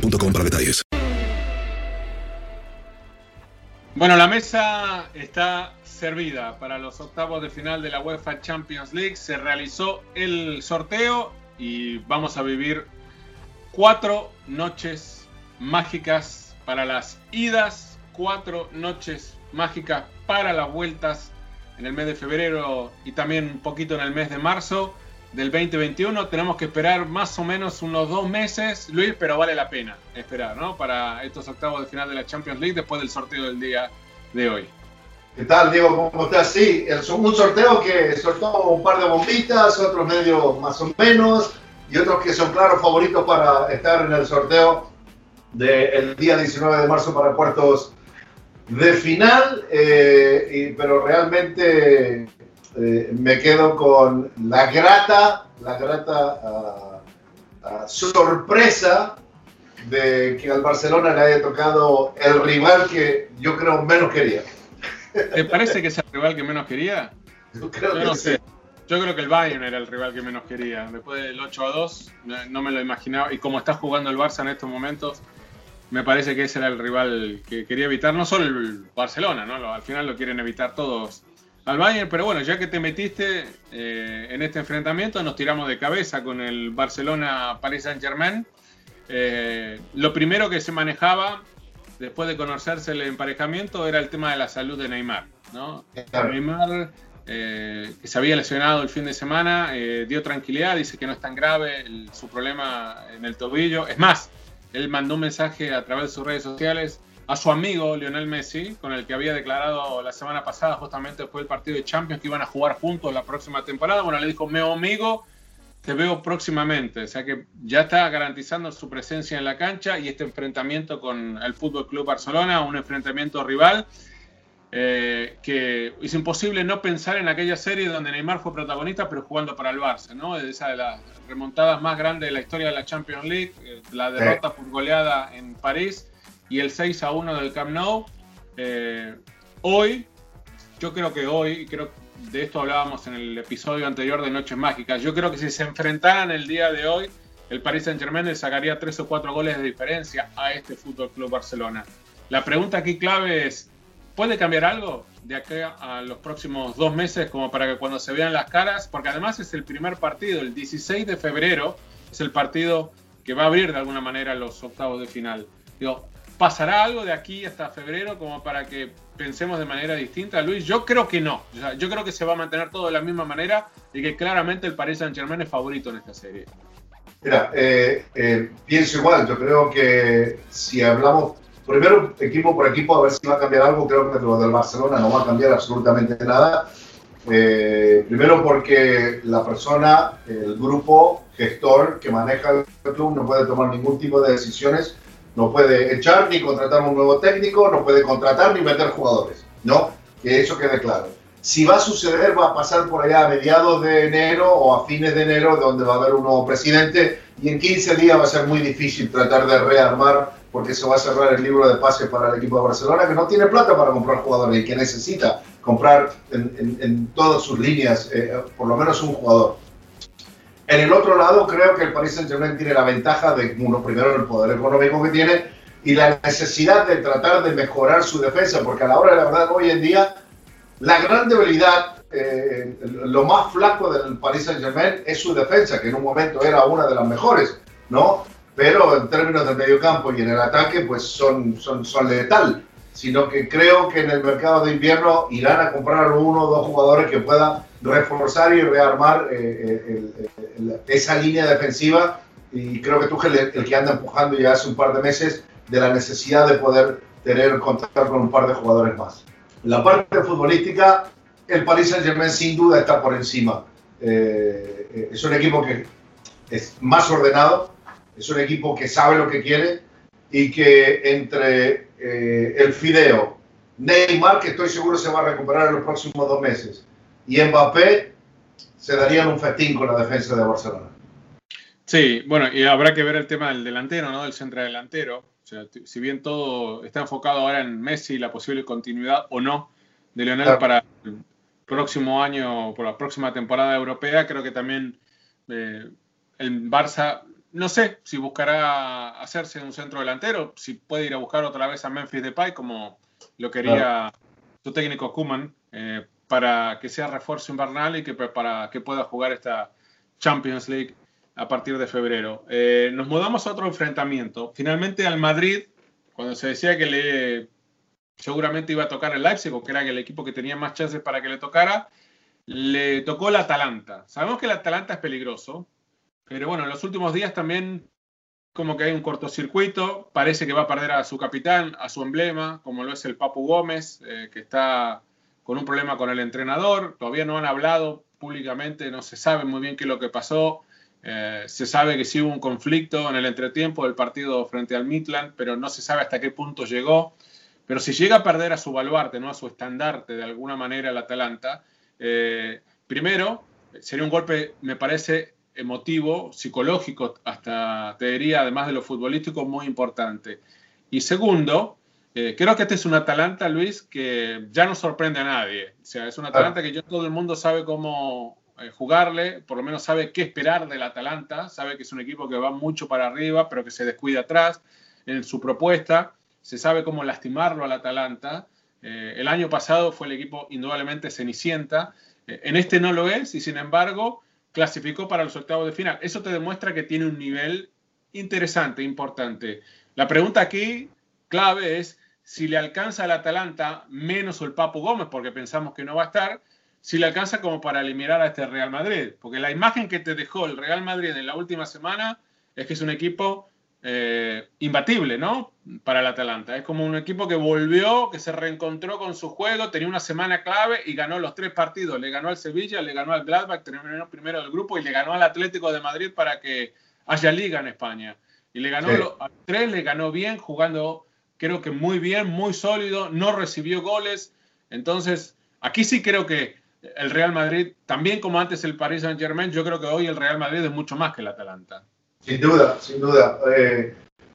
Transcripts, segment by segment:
para detalles. Bueno, la mesa está servida para los octavos de final de la UEFA Champions League. Se realizó el sorteo y vamos a vivir cuatro noches mágicas para las idas, cuatro noches mágicas para las vueltas en el mes de febrero y también un poquito en el mes de marzo del 2021. Tenemos que esperar más o menos unos dos meses, Luis, pero vale la pena esperar, ¿no? Para estos octavos de final de la Champions League después del sorteo del día de hoy. ¿Qué tal, Diego? ¿Cómo estás? Sí, un sorteo que soltó un par de bombitas, otros medio más o menos, y otros que son claros favoritos para estar en el sorteo del día 19 de marzo para cuartos de final, eh, pero realmente eh, me quedo con la grata, la grata ah, ah, sorpresa de que al Barcelona le haya tocado el rival que yo creo menos quería. ¿Te parece que es el rival que menos quería? Yo creo que no sé. Yo creo que el Bayern era el rival que menos quería. Después del 8 a 2, no me lo imaginaba. Y como está jugando el Barça en estos momentos, me parece que ese era el rival que quería evitar. No solo el Barcelona, ¿no? Al final lo quieren evitar todos al Bayern, pero bueno, ya que te metiste eh, en este enfrentamiento, nos tiramos de cabeza con el Barcelona-Paris Saint-Germain. Eh, lo primero que se manejaba después de conocerse el emparejamiento era el tema de la salud de Neymar. ¿no? Neymar, eh, que se había lesionado el fin de semana, dio tranquilidad, dice que no es tan grave su problema en el tobillo. Es más, él mandó un mensaje a través de sus redes sociales a su amigo Lionel Messi, con el que había declarado la semana pasada, justamente después del partido de Champions, que iban a jugar juntos la próxima temporada. Bueno, le dijo, mi amigo, te veo próximamente. O sea que ya está garantizando su presencia en la cancha y este enfrentamiento con el Fútbol Club Barcelona, un enfrentamiento rival. Eh, que es imposible no pensar en aquella serie donde Neymar fue protagonista, pero jugando para el Barça, ¿no? Esa de las remontadas más grandes de la historia de la Champions League, eh, la derrota por goleada en París y el 6 a 1 del Camp Nou. Eh, hoy, yo creo que hoy, creo de esto hablábamos en el episodio anterior de Noches Mágicas, yo creo que si se enfrentaran el día de hoy, el Paris Saint Germain le sacaría 3 o 4 goles de diferencia a este Fútbol Club Barcelona. La pregunta aquí clave es, ¿puede cambiar algo de aquí a los próximos dos meses como para que cuando se vean las caras? Porque además es el primer partido, el 16 de febrero, es el partido que va a abrir de alguna manera los octavos de final. Digo, ¿Pasará algo de aquí hasta febrero como para que pensemos de manera distinta, Luis? Yo creo que no. yo creo que se va a mantener todo de la misma manera y que claramente el Paris Saint Germain es favorito en esta serie. Mira, eh, eh, pienso igual. Yo creo que si hablamos primero equipo por equipo a ver si va a cambiar algo, creo que lo del Barcelona no va a cambiar absolutamente nada. Eh, primero porque la persona, el grupo gestor que maneja el club no puede tomar ningún tipo de decisiones no puede echar ni contratar un nuevo técnico, no puede contratar ni meter jugadores, ¿no? Que eso quede claro. Si va a suceder, va a pasar por allá a mediados de enero o a fines de enero, donde va a haber un nuevo presidente y en 15 días va a ser muy difícil tratar de rearmar porque se va a cerrar el libro de pases para el equipo de Barcelona que no tiene plata para comprar jugadores y que necesita comprar en, todas sus líneas eh, por lo menos un jugador. En el otro lado, creo que el Paris Saint-Germain tiene la ventaja de, uno, primero, el poder económico que tiene y la necesidad de tratar de mejorar su defensa, porque a la hora de la verdad, hoy en día, la gran debilidad, eh, lo más flaco del Paris Saint-Germain es su defensa, que en un momento era una de las mejores, ¿no? Pero en términos del mediocampo y en el ataque, pues son, son, son letal sino que creo que en el mercado de invierno irán a comprar uno o dos jugadores que puedan reforzar y rearmar eh, eh, esa línea defensiva. Y creo que tú el, el que anda empujando ya hace un par de meses de la necesidad de poder tener contar con un par de jugadores más. La parte futbolística, el Paris Saint-Germain sin duda está por encima. Eh, es un equipo que es más ordenado, es un equipo que sabe lo que quiere y que entre eh, el Fideo, Neymar, que estoy seguro se va a recuperar en los próximos dos meses, y Mbappé, se darían un festín con la defensa de Barcelona. Sí, bueno, y habrá que ver el tema del delantero, ¿no? Del centro delantero. O sea, si bien todo está enfocado ahora en Messi, la posible continuidad o no de Lionel para el próximo año, por la próxima temporada europea, creo que también eh, el Barça no sé si buscará hacerse un centro delantero, si puede ir a buscar otra vez a Memphis Depay como lo quería su técnico Kuman eh, para que sea refuerzo invernal y que para que pueda jugar esta Champions League a partir de febrero. Eh, nos mudamos a otro enfrentamiento. Finalmente al Madrid, cuando se decía que le seguramente iba a tocar el Leipzig, o que era el equipo que tenía más chances para que le tocara, le tocó el Atalanta. Sabemos que el Atalanta es peligroso, pero bueno, en los últimos días también como que hay un cortocircuito, parece que va a perder a su capitán, a su emblema, como lo es el Papu Gómez, eh, que está con un problema con el entrenador, todavía no han hablado públicamente, no se sabe muy bien qué es lo que pasó, eh, se sabe que sí hubo un conflicto en el entretiempo del partido frente al Midland, pero no se sabe hasta qué punto llegó. Pero si llega a perder a su baluarte, ¿no? a su estandarte de alguna manera el Atalanta, eh, primero sería un golpe, me parece, emotivo, psicológico, hasta te diría, además de lo futbolístico, muy importante. Y segundo, eh, creo que este es un Atalanta, Luis, que ya no sorprende a nadie. O sea, es un Atalanta que todo el mundo sabe cómo eh, jugarle, por lo menos sabe qué esperar del Atalanta, sabe que es un equipo que va mucho para arriba, pero que se descuida atrás en su propuesta, se sabe cómo lastimarlo al Atalanta. Eh, el año pasado fue el equipo indudablemente cenicienta, en este no lo es y sin embargo clasificó para los octavos de final. Eso te demuestra que tiene un nivel interesante, importante. La pregunta aquí clave es si le alcanza al Atalanta menos el Papu Gómez, porque pensamos que no va a estar, si le alcanza como para eliminar a este Real Madrid. Porque la imagen que te dejó el Real Madrid en la última semana es que es un equipo eh, imbatible, ¿no? Para el Atalanta. Es como un equipo que volvió, que se reencontró con su juego, tenía una semana clave y ganó los tres partidos. Le ganó al Sevilla, le ganó al Gladbach, terminó primero del grupo y le ganó al Atlético de Madrid para que haya liga en España. Y le ganó a tres, le ganó bien, jugando creo que muy bien, muy sólido, no recibió goles. Entonces, aquí sí creo que el Real Madrid, también como antes el Paris Saint Germain, yo creo que hoy el Real Madrid es mucho más que el Atalanta. Sin duda, sin duda. Eh,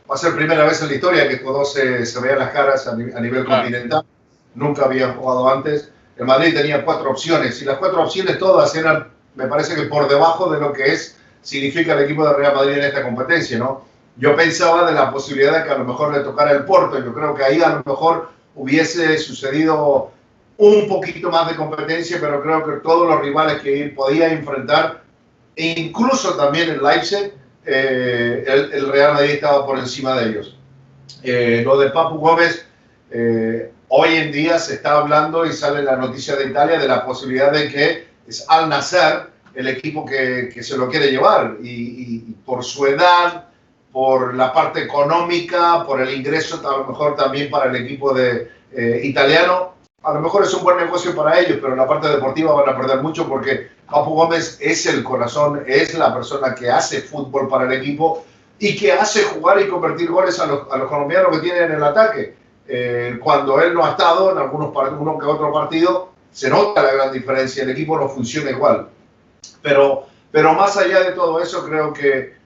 va a ser primera vez en la historia que todos se, se vean las caras a, nivel continental. Nunca habían jugado antes. El Madrid tenía cuatro opciones y las cuatro opciones todas eran, me parece que por debajo de lo que es significa el equipo de Real Madrid en esta competencia, ¿no? Yo pensaba de la posibilidad de que a lo mejor le tocara el Porto. Yo creo que ahí a lo mejor hubiese sucedido un poquito más de competencia, pero creo que todos los rivales que podía enfrentar, e incluso también el Leipzig, eh, el, Real Madrid estaba por encima de ellos. Eh, lo de Papu Gómez, eh, hoy en día se está hablando y sale la noticia de Italia de la posibilidad de que es Al Nasser el equipo que, que se lo quiere llevar y, por su edad, por la parte económica, por el ingreso a lo mejor también para el equipo de, italiano, a lo mejor es un buen negocio para ellos, pero en la parte deportiva van a perder mucho porque Papu Gómez es el corazón, es la persona que hace fútbol para el equipo y que hace jugar y convertir goles a los, a los colombianos que tienen en el ataque. Eh, cuando él no ha estado en algunos uno que otro partido, se nota la gran diferencia, el equipo no funciona igual. Pero, pero más allá de todo eso, creo que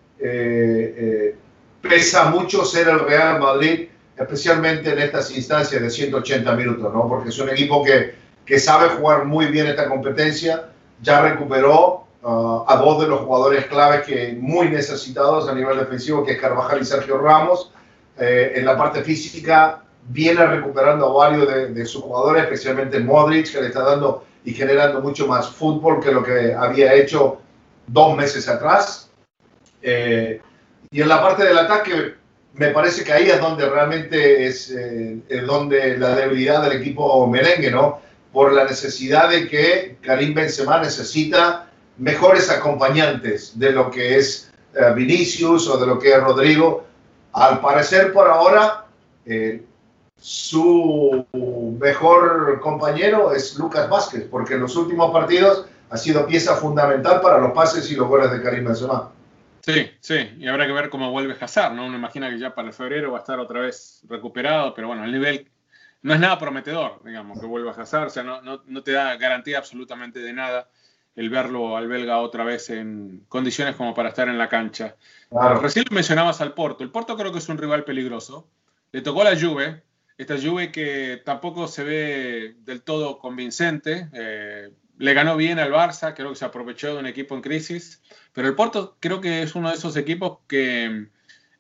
pesa mucho ser el Real Madrid, especialmente en estas instancias de 180 minutos, ¿no? Porque es un equipo que, que sabe jugar muy bien esta competencia, ya recuperó uh, a dos de los jugadores claves que muy necesitados a nivel defensivo, que es Carvajal y Sergio Ramos. Eh, en la parte física viene recuperando a varios de, sus jugadores, especialmente Modric, que le está dando y generando mucho más fútbol que lo que había hecho dos meses atrás. Eh, y en la parte del ataque, me parece que ahí es donde realmente es, eh, donde la debilidad del equipo merengue, ¿no? Por la necesidad de que Karim Benzema necesita mejores acompañantes de lo que es eh, Vinicius o de lo que es Rodrigo. Al parecer, por ahora, eh, su mejor compañero es Lucas Vázquez, porque en los últimos partidos ha sido pieza fundamental para los pases y los goles de Karim Benzema. Sí, sí, y habrá que ver cómo vuelve Hazard, ¿no? Uno imagina que ya para el febrero va a estar otra vez recuperado, pero bueno, el nivel no es nada prometedor, digamos, que vuelva Hazard, o sea, no, no, no te da garantía absolutamente de nada el verlo al belga otra vez en condiciones como para estar en la cancha. Claro. Recién mencionabas al Porto. El Porto creo que es un rival peligroso. Le tocó la Juve, esta Juve que tampoco se ve del todo convincente. Eh, le ganó bien al Barça, creo que se aprovechó de un equipo en crisis, pero el Porto creo que es uno de esos equipos que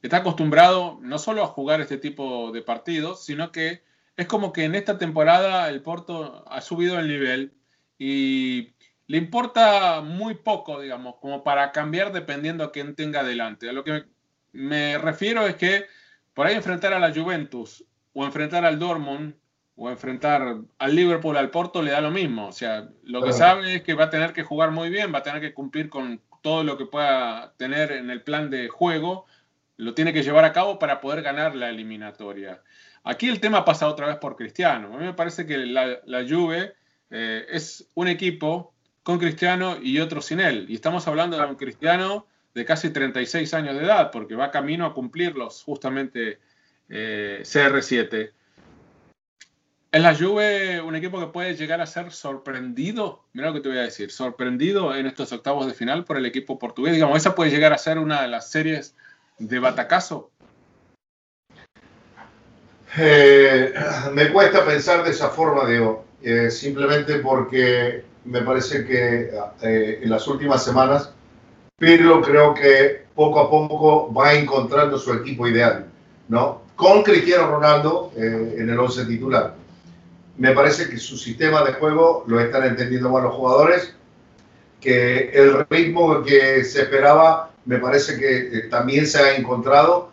está acostumbrado no solo a jugar este tipo de partidos, sino que es como que en esta temporada el Porto ha subido el nivel y le importa muy poco, digamos, como para cambiar dependiendo a quién tenga delante. A lo que me refiero es que por ahí enfrentar a la Juventus o enfrentar al Dortmund o enfrentar al Liverpool, al Porto, le da lo mismo. O sea, lo que sabe es que va a tener que jugar muy bien, va a tener que cumplir con todo lo que pueda tener en el plan de juego, lo tiene que llevar a cabo para poder ganar la eliminatoria. Aquí el tema pasa otra vez por Cristiano. A mí me parece que la, la Juve eh, es un equipo con Cristiano y otro sin él. Y estamos hablando de un Cristiano de casi 36 años de edad, porque va camino a cumplirlos justamente eh, CR7. ¿Es la Juve un equipo que puede llegar a ser sorprendido? Mira lo que te voy a decir, sorprendido en estos octavos de final por el equipo portugués. Digamos, esa puede llegar a ser una de las series de batacazo. Eh, me cuesta pensar de esa forma, Diego, eh, simplemente porque me parece que eh, en las últimas semanas Pirlo creo que poco a poco va encontrando su equipo ideal, ¿no? Con Cristiano Ronaldo eh, en el 11 titular me parece que su sistema de juego lo están entendiendo más los jugadores, que el ritmo que se esperaba me parece que eh, también se ha encontrado.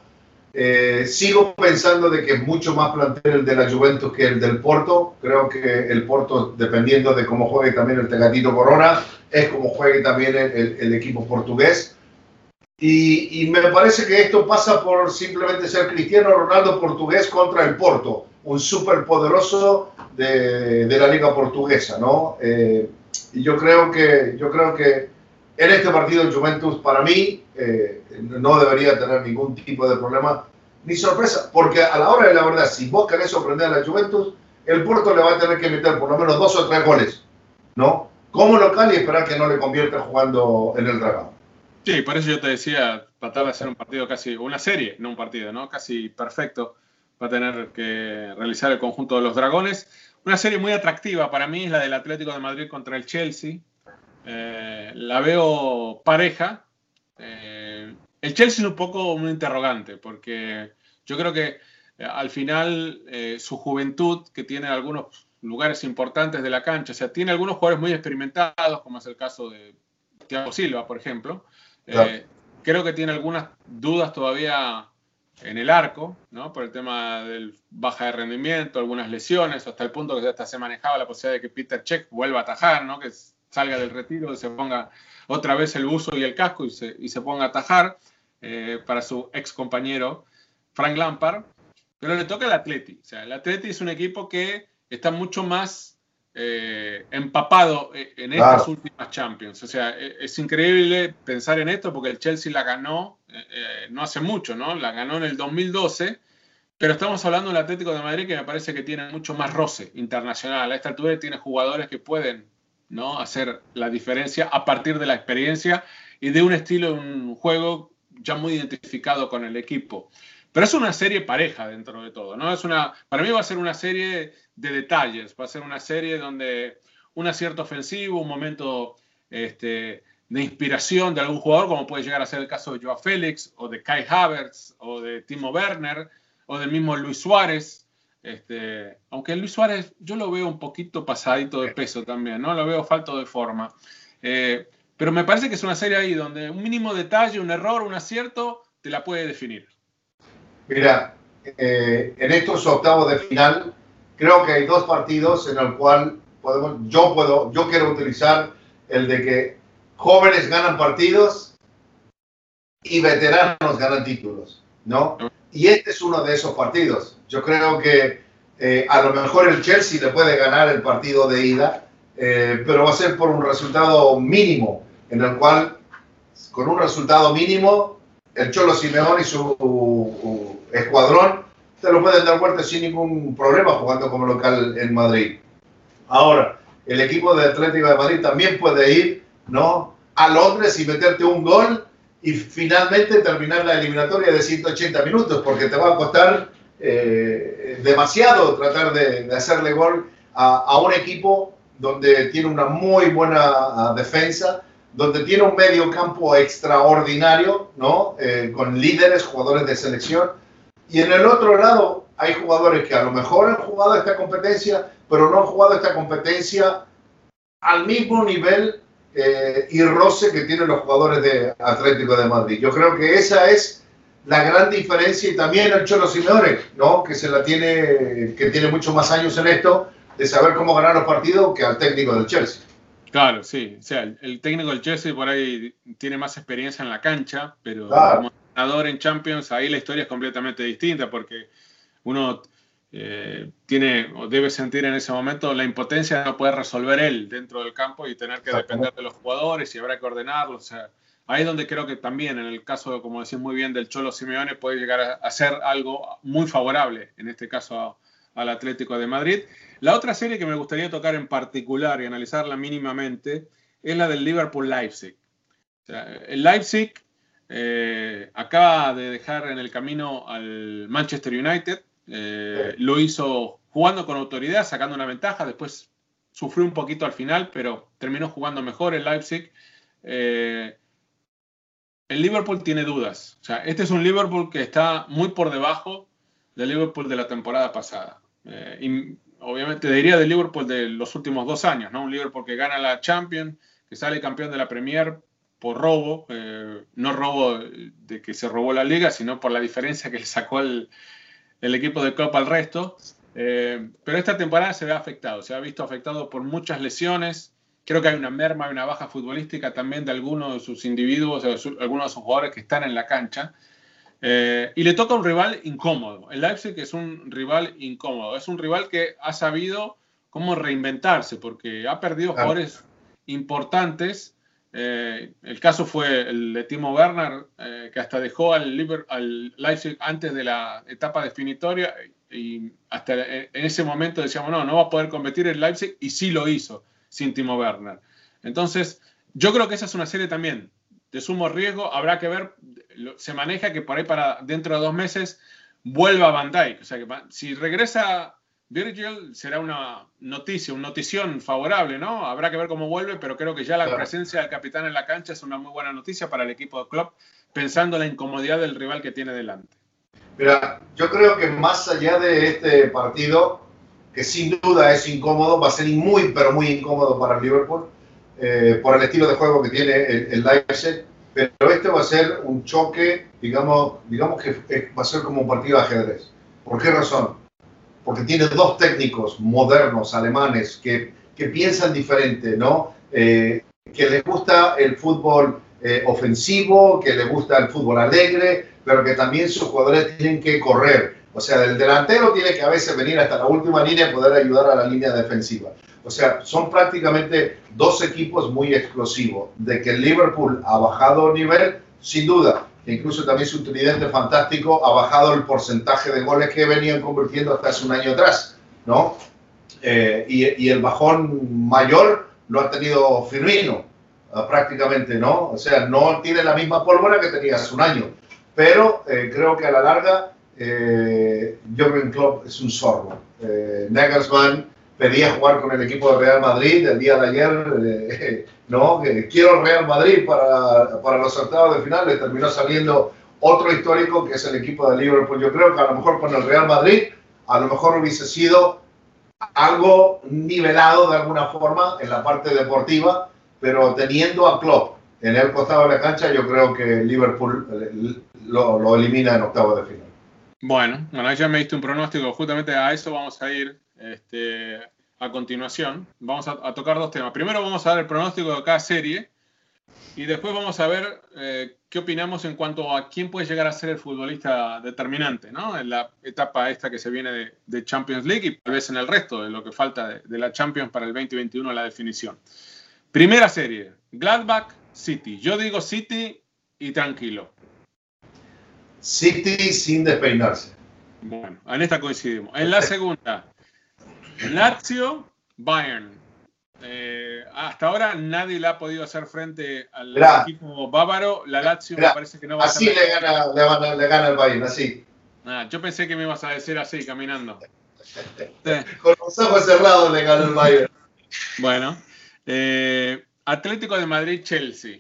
Eh, sigo pensando de que es mucho más plantel el de la Juventus que el del Porto. Creo que el Porto, dependiendo de cómo juegue también el Tegatito Corona, es como juegue también el, el equipo portugués. Y, y, me parece que esto pasa por simplemente ser Cristiano Ronaldo portugués contra el Porto, un súper poderoso de, de, la liga portuguesa, ¿no? Eh, y yo creo que yo creo que en este partido el Juventus para mí eh, no debería tener ningún tipo de problema ni sorpresa, porque a la hora de la verdad, si vos querés sorprender a la Juventus, el Porto le va a tener que meter por lo menos dos o tres goles, ¿no? Como local y esperar que no le convierta jugando en el Dragón. Sí, por eso yo te decía, tratar de hacer un partido casi, una serie, no un partido, ¿no? Casi perfecto va a tener que realizar el conjunto de los Dragones. Una serie muy atractiva para mí es la del Atlético de Madrid contra el Chelsea. Eh, la veo pareja. Eh, el Chelsea es un poco un interrogante, porque yo creo que eh, al final su juventud, que tiene algunos lugares importantes de la cancha, o sea, tiene algunos jugadores muy experimentados, como es el caso de Thiago Silva, por ejemplo. Claro. creo que tiene algunas dudas todavía en el arco, ¿no? Por el tema del baja de rendimiento, algunas lesiones, hasta el punto que hasta se manejaba la posibilidad de que Peter Check vuelva a atajar, ¿no? Que salga del retiro y se ponga otra vez el buzo y el casco y se, y se ponga a atajar eh, para su ex compañero Frank Lampard. Pero le toca al Atleti. O sea, el Atleti es un equipo que está mucho más eh, empapado en estas claro. últimas Champions. O sea, es, es, increíble pensar en esto porque el Chelsea la ganó eh, no hace mucho, ¿no? La ganó en el 2012, pero estamos hablando del Atlético de Madrid que me parece que tiene mucho más roce internacional. A esta altura tiene jugadores que pueden, ¿no? Hacer la diferencia a partir de la experiencia y de un estilo, un juego ya muy identificado con el equipo. Pero es una serie pareja dentro de todo, ¿no? Es una, para mí va a ser una serie de detalles, va a ser una serie donde un acierto ofensivo, un momento este, de inspiración de algún jugador, como puede llegar a ser el caso de Joao Félix, o de Kai Havertz, o de Timo Werner, o del mismo Luis Suárez. Este, aunque Luis Suárez yo lo veo un poquito pasadito de peso también, ¿no? Lo veo falto de forma. Eh, pero me parece que es una serie ahí donde un mínimo detalle, un error, un acierto, te la puede definir. Mira, eh, en estos octavos de final, creo que hay dos partidos en el cual podemos, yo puedo, yo quiero utilizar el de que jóvenes ganan partidos y veteranos ganan títulos, ¿no? Y este es uno de esos partidos. Yo creo que eh, a lo mejor el Chelsea le puede ganar el partido de ida, eh, pero va a ser por un resultado mínimo, en el cual, con un resultado mínimo, el Cholo Simeón y su escuadrón te lo pueden dar vuelta sin ningún problema jugando como local en Madrid. Ahora, el equipo de Atlético de Madrid también puede ir ¿no? a Londres y meterte un gol y finalmente terminar la eliminatoria de 180 minutos, porque te va a costar eh, demasiado tratar de, hacerle gol a, un equipo donde tiene una muy buena ah, defensa, donde tiene un medio campo extraordinario, ¿no? Eh, con líderes, jugadores de selección. Y en el otro lado hay jugadores que a lo mejor han jugado esta competencia, pero no han jugado esta competencia al mismo nivel eh, y roce que tienen los jugadores de Atlético de Madrid. Yo creo que esa es la gran diferencia y también el Cholo Simeone, ¿no? que se la tiene, que tiene muchos más años en esto, de saber cómo ganar los partidos que al técnico del Chelsea. Claro, sí. O sea, el, técnico del Chelsea por ahí tiene más experiencia en la cancha, pero como entrenador en Champions, ahí la historia es completamente distinta porque uno eh, tiene o debe sentir en ese momento la impotencia de no poder resolver él dentro del campo y tener que depender de los jugadores y habrá que ordenarlos. O sea, ahí es donde creo que también, en el caso, como decís muy bien, del Cholo Simeone, puede llegar a, ser algo muy favorable, en este caso al Atlético de Madrid. La otra serie que me gustaría tocar en particular y analizarla mínimamente es la del Liverpool-Leipzig. el Leipzig eh, acaba de dejar en el camino al Manchester United. Eh, lo hizo jugando con autoridad, sacando una ventaja. Después sufrió un poquito al final, pero terminó jugando mejor el Leipzig. Eh, el Liverpool tiene dudas. O sea, este es un Liverpool que está muy por debajo del Liverpool de la temporada pasada. Y obviamente diría del Liverpool de los últimos dos años, ¿no? Un Liverpool que gana la Champions, que sale campeón de la Premier por robo, eh, no robo de que se robó la liga, sino por la diferencia que le sacó el, equipo de Copa al resto. Eh, pero esta temporada se ve afectado, se ha visto afectado por muchas lesiones. Creo que hay una merma, hay una baja futbolística también de algunos de sus individuos, de algunos de sus jugadores que están en la cancha. Eh, y le toca un rival incómodo. El Leipzig es un rival incómodo. Es un rival que ha sabido cómo reinventarse porque ha perdido jugadores importantes. Eh, el caso fue el de Timo Werner, eh, que hasta dejó al, al, Leipzig antes de la etapa definitoria y hasta en ese momento decíamos, no, no va a poder competir el Leipzig y sí lo hizo sin Timo Werner. Entonces, yo creo que esa es una serie también de sumo riesgo. Habrá que ver, se maneja que por ahí para dentro de dos meses vuelva Van Dijk. O sea que si regresa Virgil será una noticia, una notición favorable, ¿no? Habrá que ver cómo vuelve, pero creo que ya la presencia del capitán en la cancha es una muy buena noticia para el equipo de club, pensando en la incomodidad del rival que tiene delante. Mira, yo creo que más allá de este partido, que sin duda es incómodo, va a ser muy, pero muy incómodo para el Liverpool, eh, por el estilo de juego que tiene el, el, Leipzig, pero este va a ser un choque, digamos, digamos que va a ser como un partido de ajedrez. ¿Por qué razón? Porque tiene dos técnicos modernos alemanes que, que piensan diferente, ¿no? Eh, que les gusta el fútbol eh, ofensivo, que les gusta el fútbol alegre, pero que también sus jugadores tienen que correr. O sea, el delantero tiene que a veces venir hasta la última línea y poder ayudar a la línea defensiva. O sea, son prácticamente dos equipos muy explosivos. De que el Liverpool ha bajado nivel, sin duda. Incluso también su tridente fantástico ha bajado el porcentaje de goles que venían convirtiendo hasta hace un año atrás, ¿no? Eh, y, y, el bajón mayor lo ha tenido Firmino. ah, prácticamente, ¿no? O sea, no tiene la misma pólvora que tenía hace un año, pero eh, creo que a la larga eh, Jürgen Klopp es un zorro. Eh, Nagelsmann pedía jugar con el equipo de Real Madrid el día de ayer, eh, ¿no? quiero Real Madrid para, para los octavos de final, le terminó saliendo otro histórico que es el equipo de Liverpool. Yo creo que a lo mejor con el Real Madrid, a lo mejor hubiese sido algo nivelado de alguna forma en la parte deportiva, pero teniendo a Klopp en el costado de la cancha, yo creo que Liverpool eh, lo, lo elimina en octavo de final. Bueno, bueno, ya me diste un pronóstico, justamente a eso vamos a ir este, a continuación. Vamos a, a, tocar dos temas. Primero vamos a dar el pronóstico de cada serie y después vamos a ver eh, qué opinamos en cuanto a quién puede llegar a ser el futbolista determinante, ¿no? En la etapa esta que se viene de, de Champions League y tal vez en el resto de lo que falta de, de la Champions para el 2021, la definición. Primera serie, Gladbach City. Yo digo City y tranquilo. City sin despeinarse. Bueno, en esta coincidimos. En la segunda, Lazio Bayern. Eh, hasta ahora nadie le ha podido hacer frente al Mirá. equipo bávaro. La Lazio Mirá, me parece que no va Así a ser. le gana, le, gana, le gana el Bayern, así. Ah, yo pensé que me ibas a decir así, caminando. Con los ojos cerrados le gana el Bayern. Bueno, eh, Atlético de Madrid-Chelsea.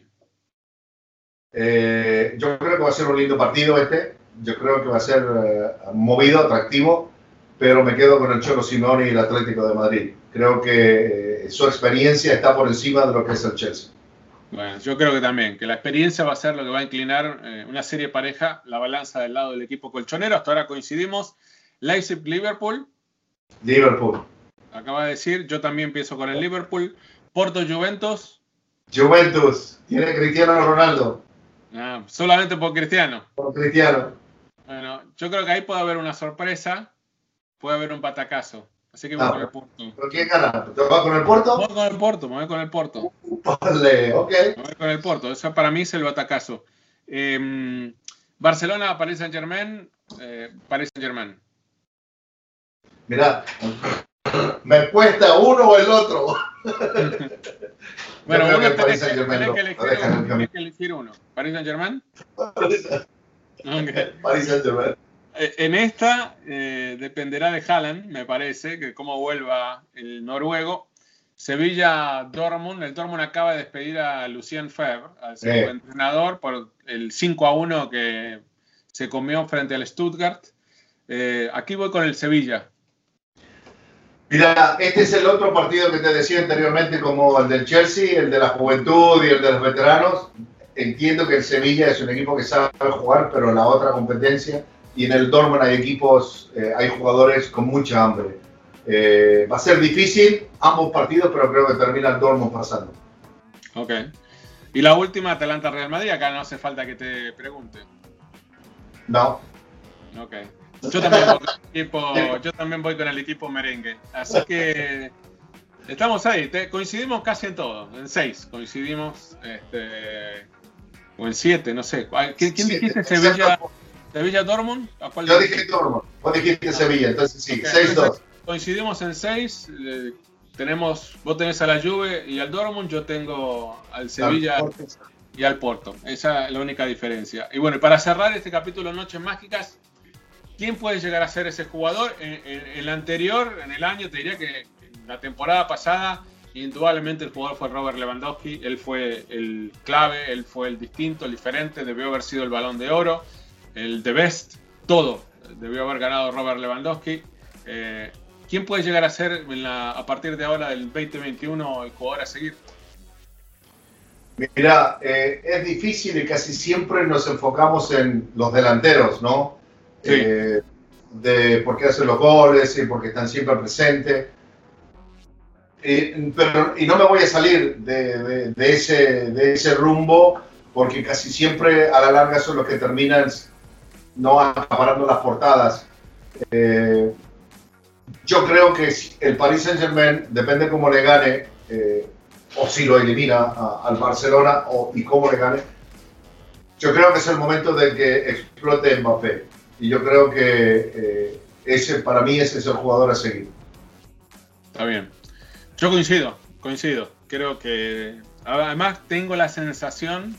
Eh, yo creo que va a ser un lindo partido este. Yo creo que va a ser eh, movido, atractivo, pero me quedo con el Cholo Simeone y el Atlético de Madrid. Creo que eh, su experiencia está por encima de lo que es el Chelsea. Bueno, yo creo que también, que la experiencia va a ser lo que va a inclinar eh, una serie pareja, la balanza del lado del equipo colchonero. Hasta ahora coincidimos. Leipzig-Liverpool, Liverpool. acaba de decir, yo también empiezo con el Liverpool. Porto-Juventus, Juventus. Tiene Cristiano Ronaldo. ah, solamente por Cristiano. Por Cristiano. Bueno, yo creo que ahí puede haber una sorpresa, puede haber un patacazo. Así que voy Ah, con el Porto. ¿Pero quién gana? ¿Te vas con el Porto? Voy con el Porto, me voy con el Porto. Vale, ok. Me voy con el Porto. Eso para mí es el batacazo. Eh, Barcelona, Paris Saint Germain, eh, Paris Saint Germain. Mirá, me cuesta uno o el otro. Bueno, uno Paris que, lo- que elegir uno, que elegir uno. ¿Paris Saint Germain? Ok. Paris Saint-Germain. Eh, En esta eh, dependerá de Haaland, me parece, que cómo vuelva el noruego. Sevilla Dortmund, el Dortmund acaba de despedir a Lucien Favre, al Sí. entrenador, por el 5 a 1 que se comió frente al Stuttgart. Eh, aquí voy con el Sevilla. Mira, este es el otro partido que te decía anteriormente, como el del Chelsea, el de la juventud y el de los veteranos. Entiendo que el Sevilla es un equipo que sabe jugar, pero la otra competencia y en el Dortmund hay equipos, eh, hay jugadores con mucha hambre. Eh, va a ser difícil ambos partidos, pero creo que termina el Dortmund pasando. Ok. Y la última, Atalanta-Real Madrid. Acá no hace falta que te pregunte. No, Ok. Yo también, voy con el equipo, yo también voy con el equipo merengue. Así que estamos ahí. te- coincidimos casi en todo. En seis coincidimos. Este, o en siete, no sé. ¿Quién, quién dijiste? exacto. ¿Sevilla, Dortmund? ¿A cuál yo dije Dortmund, vos dijiste Sevilla, entonces sí, Ok, 6-2. entonces, Coincidimos en seis. eh, tenemos, vos tenés a la Juve y al Dortmund. Yo tengo al Sevilla y al Porto. Esa es la única diferencia. Y bueno, para cerrar este capítulo Noches Mágicas, ¿quién puede llegar a ser ese jugador? En, en- en el anterior, en el año, te diría que en la temporada pasada, indudablemente el jugador fue Robert Lewandowski. Él fue el clave, él fue el distinto, el diferente. Debió haber sido el balón de oro, el de best, todo. Debió haber ganado Robert Lewandowski. Eh, ¿Quién puede llegar a ser en la- a partir de ahora del 2021 el jugador a seguir? Mira, eh, es difícil y casi siempre nos enfocamos en los delanteros, ¿no? Sí. Eh, de por qué hacen los goles y porque están siempre presentes. Eh, pero, y no me voy a salir de, de- de ese, de ese rumbo porque casi siempre a la larga son los que terminan no acaparando las portadas. Eh, yo creo que el Paris Saint Germain, depende cómo le gane, eh, o si lo elimina al Barcelona o, y cómo le gane, yo creo que es el momento de que explote Mbappé. Y yo creo que eh, ese, para mí ese es el jugador a seguir. Está bien. Yo coincido, coincido. Creo que Además, tengo la sensación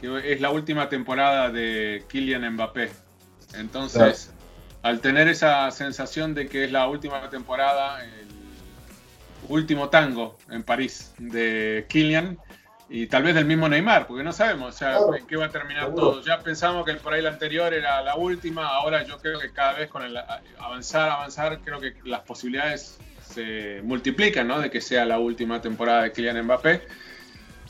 que es la última temporada de Kylian Mbappé. Entonces, al tener esa sensación de que es la última temporada, el último tango en París de Kylian y tal vez del mismo Neymar, porque no sabemos o sea, en qué va a terminar todo. Ya pensamos que por ahí la anterior era la última, ahora yo creo que cada vez con el avanzar, avanzar, creo que las posibilidades se multiplican, ¿no? De que sea la última temporada de Kylian Mbappé.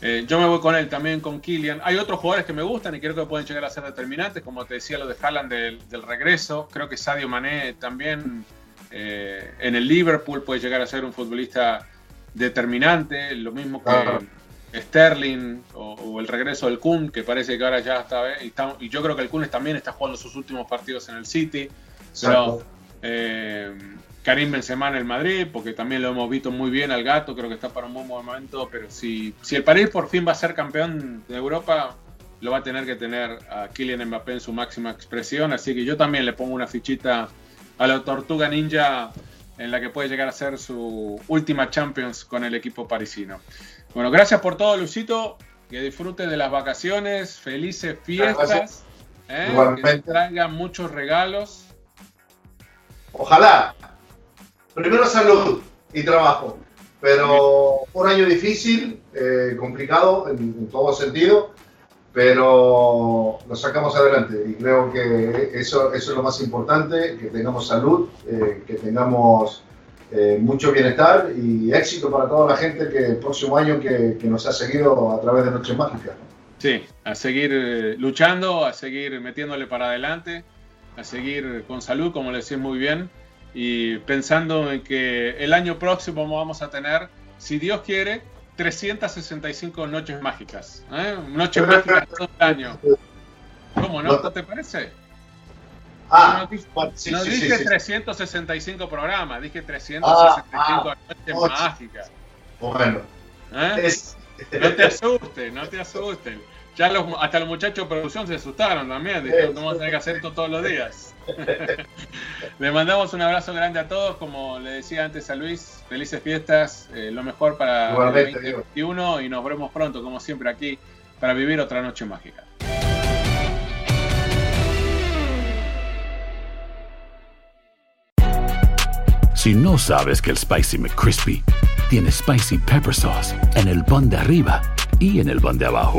Eh, yo me voy con él también, con Kylian. Hay otros jugadores que me gustan y creo que pueden llegar a ser determinantes, como te decía lo de Haaland del, regreso. Creo que Sadio Mané también eh, en el Liverpool puede llegar a ser un futbolista determinante. Lo mismo que Sterling o, el regreso del Kun, que parece que ahora ya está, y, y yo creo que el Kun también está jugando sus últimos partidos en el City. Pero eh, Karim Benzema en el Madrid, porque también lo hemos visto muy bien al gato, creo que está para un buen momento, pero si, si el París por fin va a ser campeón de Europa, lo va a tener que tener a Kylian Mbappé en su máxima expresión, así que yo también le pongo una fichita a la Tortuga Ninja en la que puede llegar a ser su última Champions con el equipo parisino. Bueno, gracias por todo, Lucito. Que disfrute de las vacaciones, felices fiestas, ¿eh? que traigan muchos regalos. Ojalá, primero salud y trabajo, pero un año difícil, eh, complicado en, todo sentido, pero lo sacamos adelante y creo que eso, eso es lo más importante, que tengamos salud, eh, que tengamos eh, mucho bienestar y éxito para toda la gente que el próximo año que, que nos ha seguido a través de Noches Mágicas. Sí, a seguir luchando, a seguir metiéndole para adelante, a seguir con salud, como le decís muy bien y pensando en que el año próximo vamos a tener, si Dios quiere, 365 noches mágicas. ¿eh? Noches mágicas todo el año. ¿Cómo no? ¿Te parece? Ah, no, dije 365 programas, dije 365 ah, ah, noches mágicas. Bueno. ¿Eh? No te asustes, no te asustes. Ya los, hasta los muchachos de producción se asustaron también. Dijeron, vamos a tener que hacer esto todos los días. le mandamos un abrazo grande a todos. Como le decía antes a Luis, felices fiestas. Eh, lo mejor para el 2021 y nos vemos pronto, como siempre, aquí para vivir otra noche mágica. Si no sabes que el Spicy McCrispy tiene Spicy Pepper Sauce en el pan de arriba y en el pan de abajo,